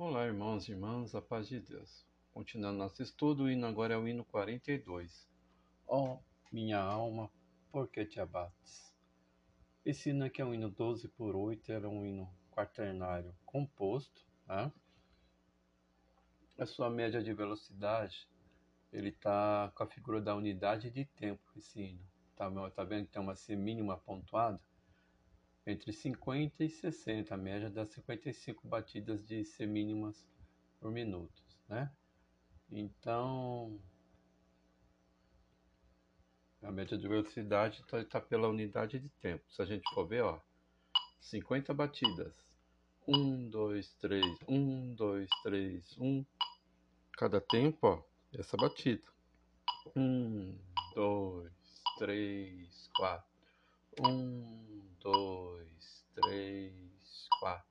Olá, irmãos e irmãs, a paz de Deus. Continuando nosso estudo, o hino agora é o hino 42. Ó oh, minha alma, por que te abates? Esse hino aqui é um hino 12 por 8, era um hino quaternário composto, tá? A sua média de velocidade, ele tá com a figura da unidade de tempo, esse hino. Tá, tá vendo que tem uma C mínima pontuada? Entre 50 e 60, a média das 55 batidas de semínimas por minuto, né? Então, a média de velocidade está tá pela unidade de tempo. Se a gente for ver, ó, 50 batidas. 1, 2, 3, 1, 2, 3, 1. Cada tempo, ó, essa batida. 1, 2, 3, 4. 1, dois, três, quatro.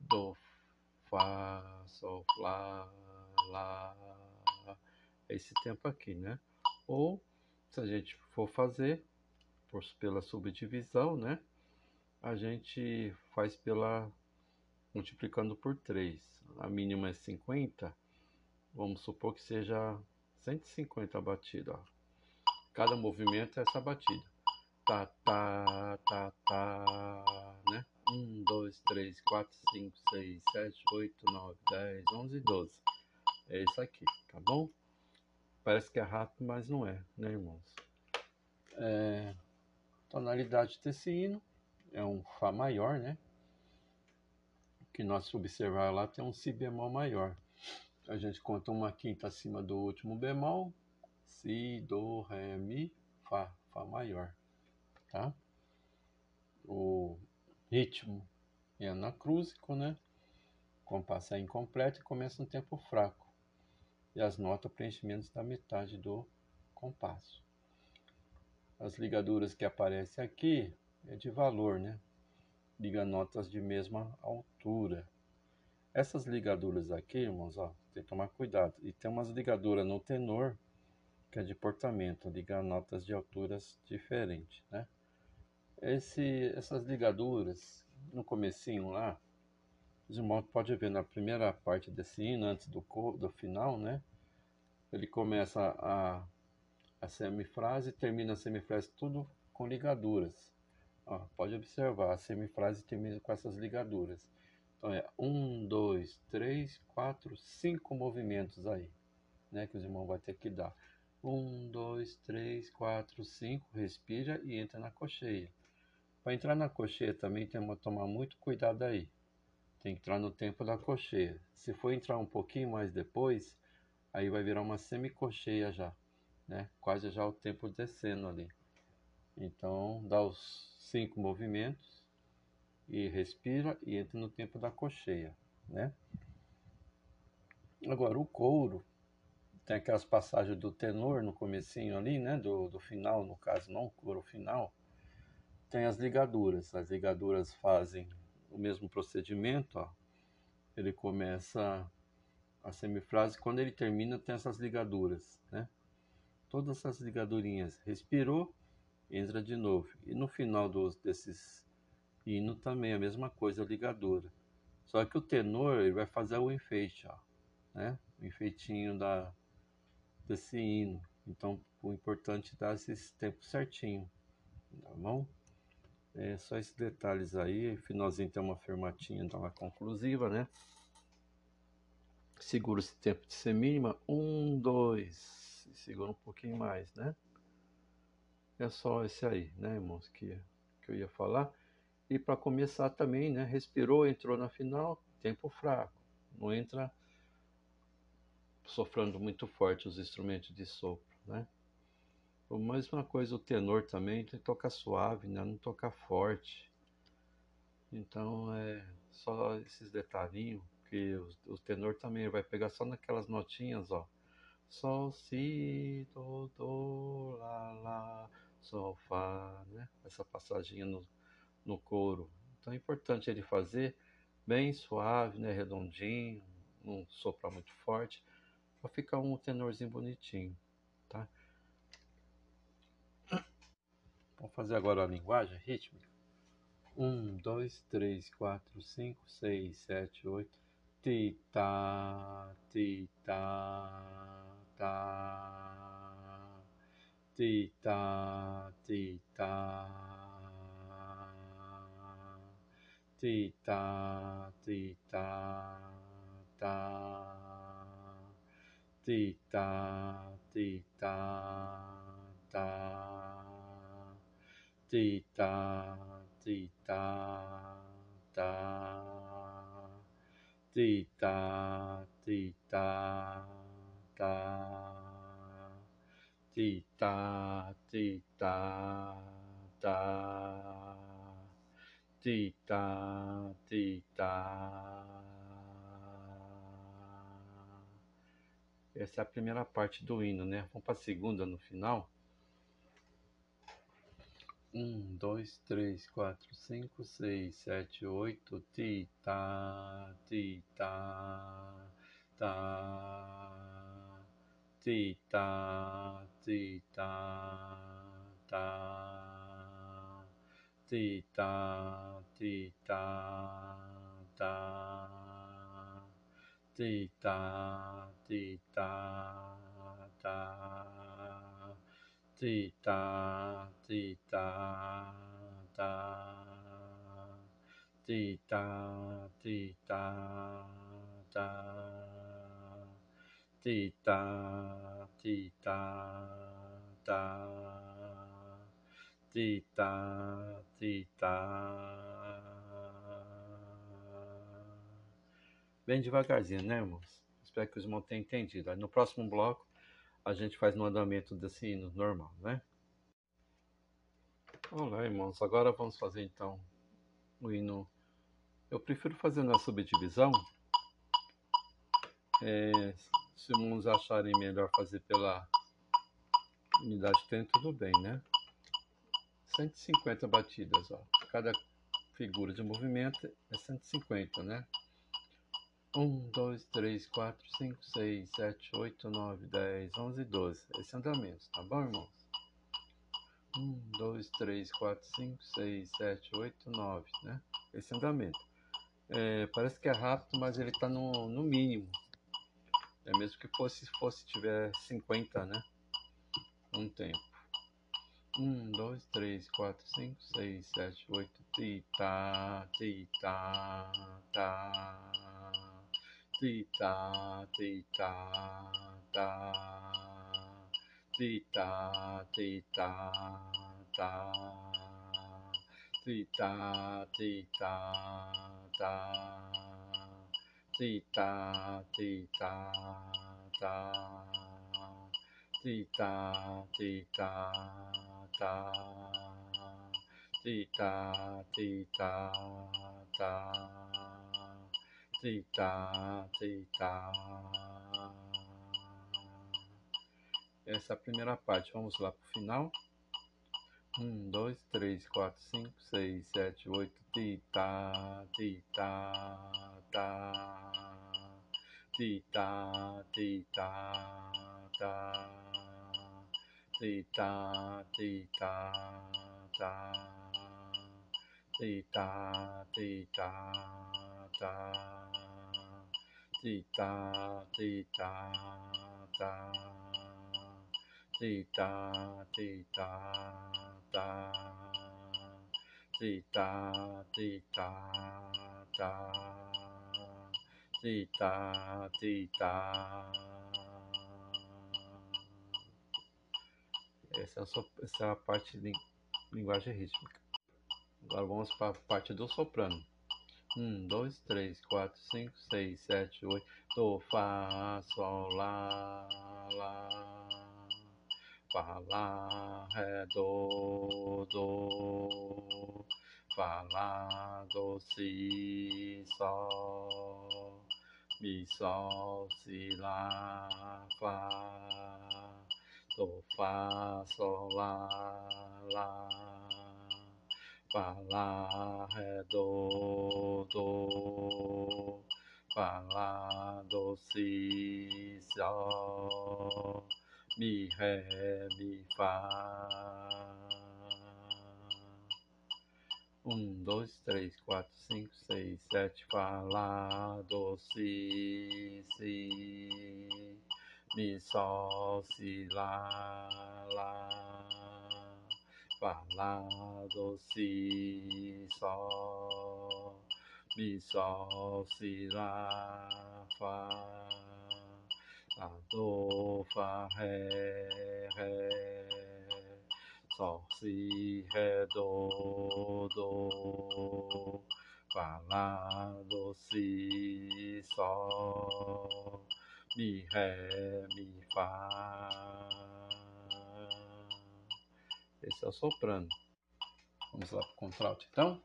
Do, Fá, Sol, Lá, Lá. Esse tempo aqui, né? Ou, se a gente for fazer por, pela subdivisão, né? A gente faz pela multiplicando por 3. A mínima é 50. Vamos supor que seja 150 a batida. Cada movimento é essa batida tá, tá, tá, tá, né? 1, 2, 3, 4, 5, 6, 7, 8, 9, 10, 11, 12. É isso aqui, tá bom? Parece que é rápido, mas não é, né, irmãos? É, tonalidade hino é um Fá maior, né? Que nós observar lá tem um Si bemol maior. A gente conta uma quinta acima do último bemol, Si, Do, Ré, Mi, Fá, Fá maior tá? O ritmo é anacrúsico, né? O compasso é incompleto e começa no tempo fraco. E as notas preenchimentos da metade do compasso. As ligaduras que aparecem aqui é de valor, né? Liga notas de mesma altura. Essas ligaduras aqui, irmãos, ó, tem que tomar cuidado. E tem umas ligaduras no tenor, que é de portamento, liga notas de alturas diferentes, né? Esse, essas ligaduras, no comecinho lá, os irmãos podem ver na primeira parte desse hino, antes do, do final, né? Ele começa a, a semifrase termina a semifrase tudo com ligaduras. Ó, pode observar, a semifrase termina com essas ligaduras. Então é um, dois, três, quatro, cinco movimentos aí, né? Que os irmãos vão ter que dar. Um, dois, três, quatro, cinco, respira e entra na cocheia. Para entrar na cocheia também tem que tomar muito cuidado aí. Tem que entrar no tempo da cocheia. Se for entrar um pouquinho mais depois, aí vai virar uma semicocheia já, né? Quase já o tempo descendo ali. Então, dá os cinco movimentos e respira e entra no tempo da cocheia, né? Agora, o couro tem aquelas passagens do tenor no comecinho ali, né? Do, do final, no caso, não o couro final tem as ligaduras. As ligaduras fazem o mesmo procedimento, ó. Ele começa a semifrase, quando ele termina tem essas ligaduras, né? Todas essas ligadurinhas. Respirou, entra de novo. E no final dos, desses hino também a mesma coisa, a ligadura. Só que o tenor ele vai fazer o enfeite, ó, né? O enfeitinho da, desse hino. Então, o importante é dar esses tempos certinho, tá bom? É só esses detalhes aí. Finalzinho tem uma fermatinha então, lá conclusiva, né? Segura esse tempo de ser mínima. Um, dois. Segura um pouquinho mais, né? É só esse aí, né, irmãos, que, que eu ia falar. E para começar também, né? Respirou, entrou na final, tempo fraco. Não entra sofrendo muito forte os instrumentos de sopro, né? A mesma coisa o tenor também, tem que tocar suave, né? não tocar forte. Então é só esses detalhinhos, que o, o tenor também vai pegar só naquelas notinhas, ó. Sol, si, do, do, lá, lá, sol, fá, né? Essa passadinha no, no couro. Então é importante ele fazer bem suave, né? Redondinho, não soprar muito forte, para ficar um tenorzinho bonitinho, tá? Vamos fazer agora a linguagem rítmica. 1, 2, 3, 4, 5, 6, 7, 8, ti ta ti ta. Ta ti ta ti ta. Ti ta ti ta ta ti ta ti ta ta ti ta ti ta ta ti ta ti ta ta ti ta ti ta ta ti ta ti ta essa é a primeira parte do hino, né? Vamos para a segunda no final. Um, dois, três, quatro, cinco, seis, sete, oito, ti, tá, ti, tá, tá, ti, tá, ti, tá, tá, ti, tá, ti, tá, tá, ti, tá, ti, tá, tá, ti, tá, ti, tá, tá, ti, tá, ti, tá, tá, ti, tá, ti, tá, tá, ti, tá, ti, tá. Bem devagarzinho, né, irmãos? Espero que os irmãos tenham entendido. No próximo bloco a gente faz no andamento desse hino normal, né? Olá, irmãos. Agora vamos fazer então o hino. Eu prefiro fazer na subdivisão. É, se irmãos acharem melhor fazer pela unidade de tempo, tudo bem, né? 150 batidas, ó. Cada figura de movimento é 150, né? 1, 2, 3, 4, 5, 6, 7, 8, 9, 10, 11, 12. Esse andamento, tá bom, irmãos? 1, 2, 3, 4, 5, 6, 7, 8, 9, né? Esse andamento. É, parece que é rápido, mas ele está no, no mínimo. É mesmo que fosse, fosse tiver 50, né? Um tempo. 1, 2, 3, 4, 5, 6, 7, 8, ti, tá, ti, tá, tá ti ta ti ta ta ti ta ti ta ta ti ta ti ta ta ti ta ti ta ta ti ta ti ta ta ti ta ti ta ta ti ti tá. Essa é a primeira parte. Vamos lá para o final. Um, dois, três, quatro, cinco, seis, sete, oito. Ti tá, ti tá, tá. Ti tá, ti tá, tá. Ti tá, ti tá, tá. Ti ta ti ta ta ti ta ti ta ta ti ta ti ta ta ti ta ti ta essa é, a, essa é a parte de linguagem rítmica. Agora vamos para a parte do soprano. Um, dois, três, quatro, cinco, seis, sete, oito. Do, Fá, Sol, Lá, Lá. Fá, Lá, Ré, Do, Do. Fá, Lá, Do, Si, Sol. Mi, Sol, Si, Lá, Fá. Do, Fá, Sol, Lá, Lá. Fá, Lá, Ré, Do, Do, Fá, Lá, Do, Si, Sol, Mi, Ré, Mi, Fá. Um, dois, três, quatro, cinco, seis, sete, fá, lá, do, si, si, mi, sol, si, lá, lá, fá, lá, do, si, sol, mi, sol, si, lá, fá, lá, do, fá, ré, ré, sol, si, ré, do, do, fá, lá, do, si, sol, mi, ré, mi, fá. Esse é o soprano. Vamos lá para o contralto, então.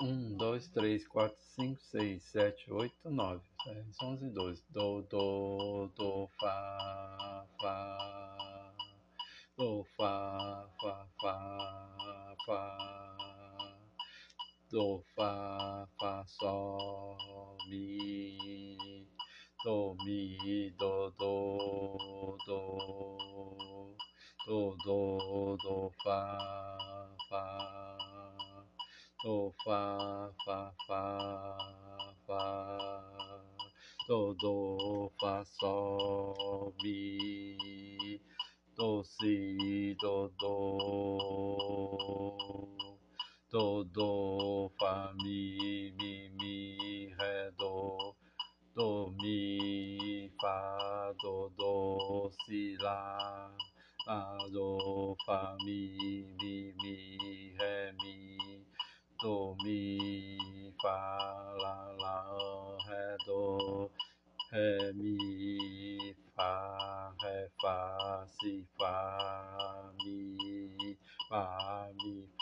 Um, dois, três, quatro, cinco, seis, sete, oito, nove, dez, onze, doze. Do, do, do, fá, fá. Do, fá, fá, fá, fá. Do, fá, fá, sol, mi. Do, mi, do, do, do. Do, do, do, fá, fá. Do, fá, fá, fá, fá. Do, do, fá, sol, mi. Do, si, do, do.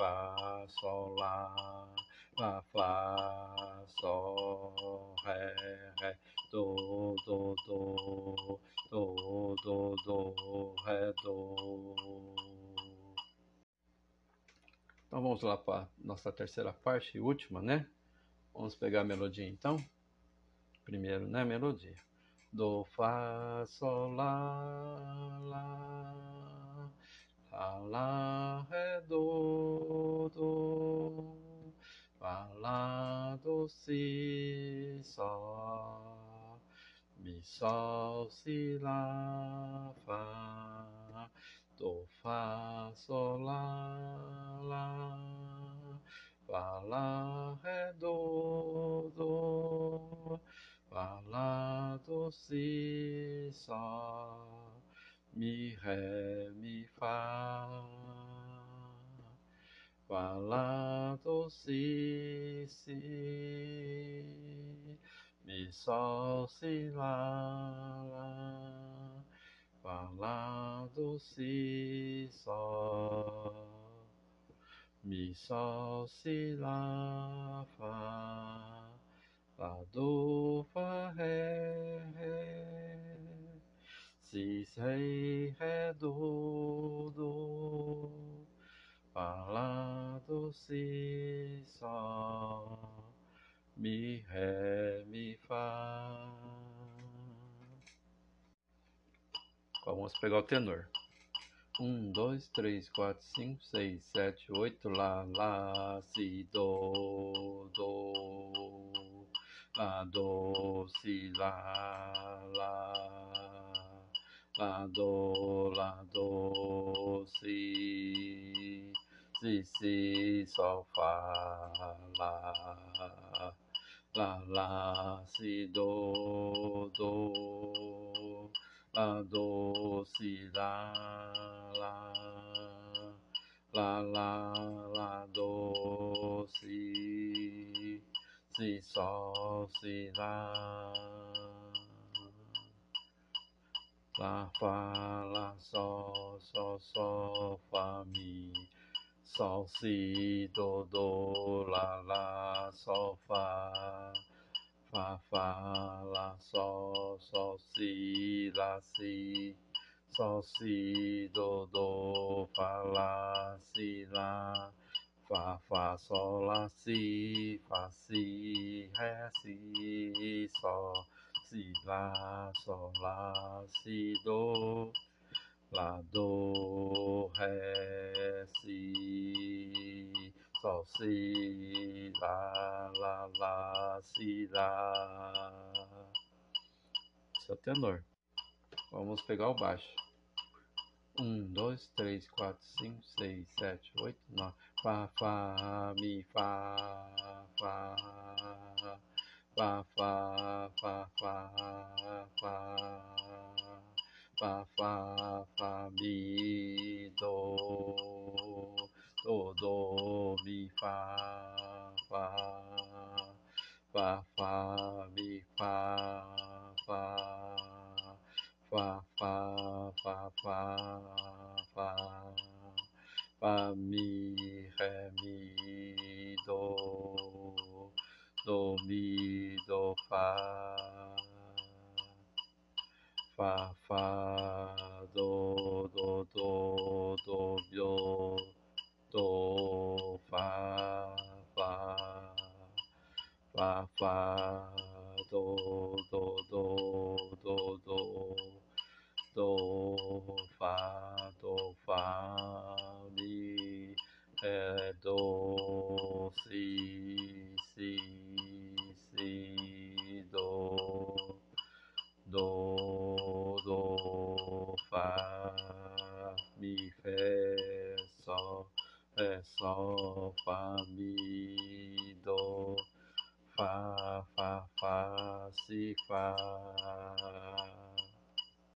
Fá, sol, lá, lá, fá, sol, ré, ré, do, do, do, do, do, do, ré, do. Então vamos lá para nossa terceira parte e última, né? Vamos pegar a melodia então. Primeiro, né? Melodia. Do, Fá, Sol, Lá, Lá, Ré, Do, Si, Sol, Mi, Sol, Si, Lá, Fá, Do, Fá, Sol, Lá, Lá, Fá, Lá, Ré, Do, Do, Fá, Lá, Do, Si, Sol, Mi, Ré, Mi, Fá. Fá, Lá, Do, Si, Si, Mi, Sol, Si, Lá, Lá. Fá, Lá, Do, Si, Sol, Mi, Sol, Si, Lá, Fá, Lá, Do, Fá, Ré, Ré, Si, Ré, Ré, Do, Do, Fá, Lá, Do, Si, Sol, Mi, Ré, Mi, Fá. Vamos pegar o tenor. Um, dois, três, quatro, cinco, seis, sete, oito, lá, lá, si, do, do, lá, do, si, lá, lá, lá, do, lá, do, si, si, si, sol, fá, lá, lá, lá, si, do, do, lá, do, si, lá, lá, lá, lá, lá, do, si, si, sol, si, lá, lá, fá, lá, sol, sol, sol, fá, mi, sol, si, do, do, lá, lá, sol, fá, Fá, Fá, Lá, Sol, Sol, Si, Lá, Si, Sol, Si, Do, Do, Fá, Lá, Si, Lá, Fá, Fá, Sol, Lá, Si, Fá, Si, Ré, Si, Sol, Si, Lá, Sol, Lá, Si, Do, Lá, Do, Ré, Si, sol, si, lá, lá, lá, si, lá. Esse é o tenor. Vamos pegar o baixo. Um, dois, três, quatro, cinco, seis, sete, oito, nove. Fá, fá, mi, fá, fá, fá, fá, fá, fá, fá, fá, fá, fá, mi, do, do, do, mi, fá, fá, fá, fá, mi, fá, fá, fá, fá, fá, fá, fá, fá, mi, ré, mi, do, do mi do fa fa fa do do do do do do fa fa fa fa do do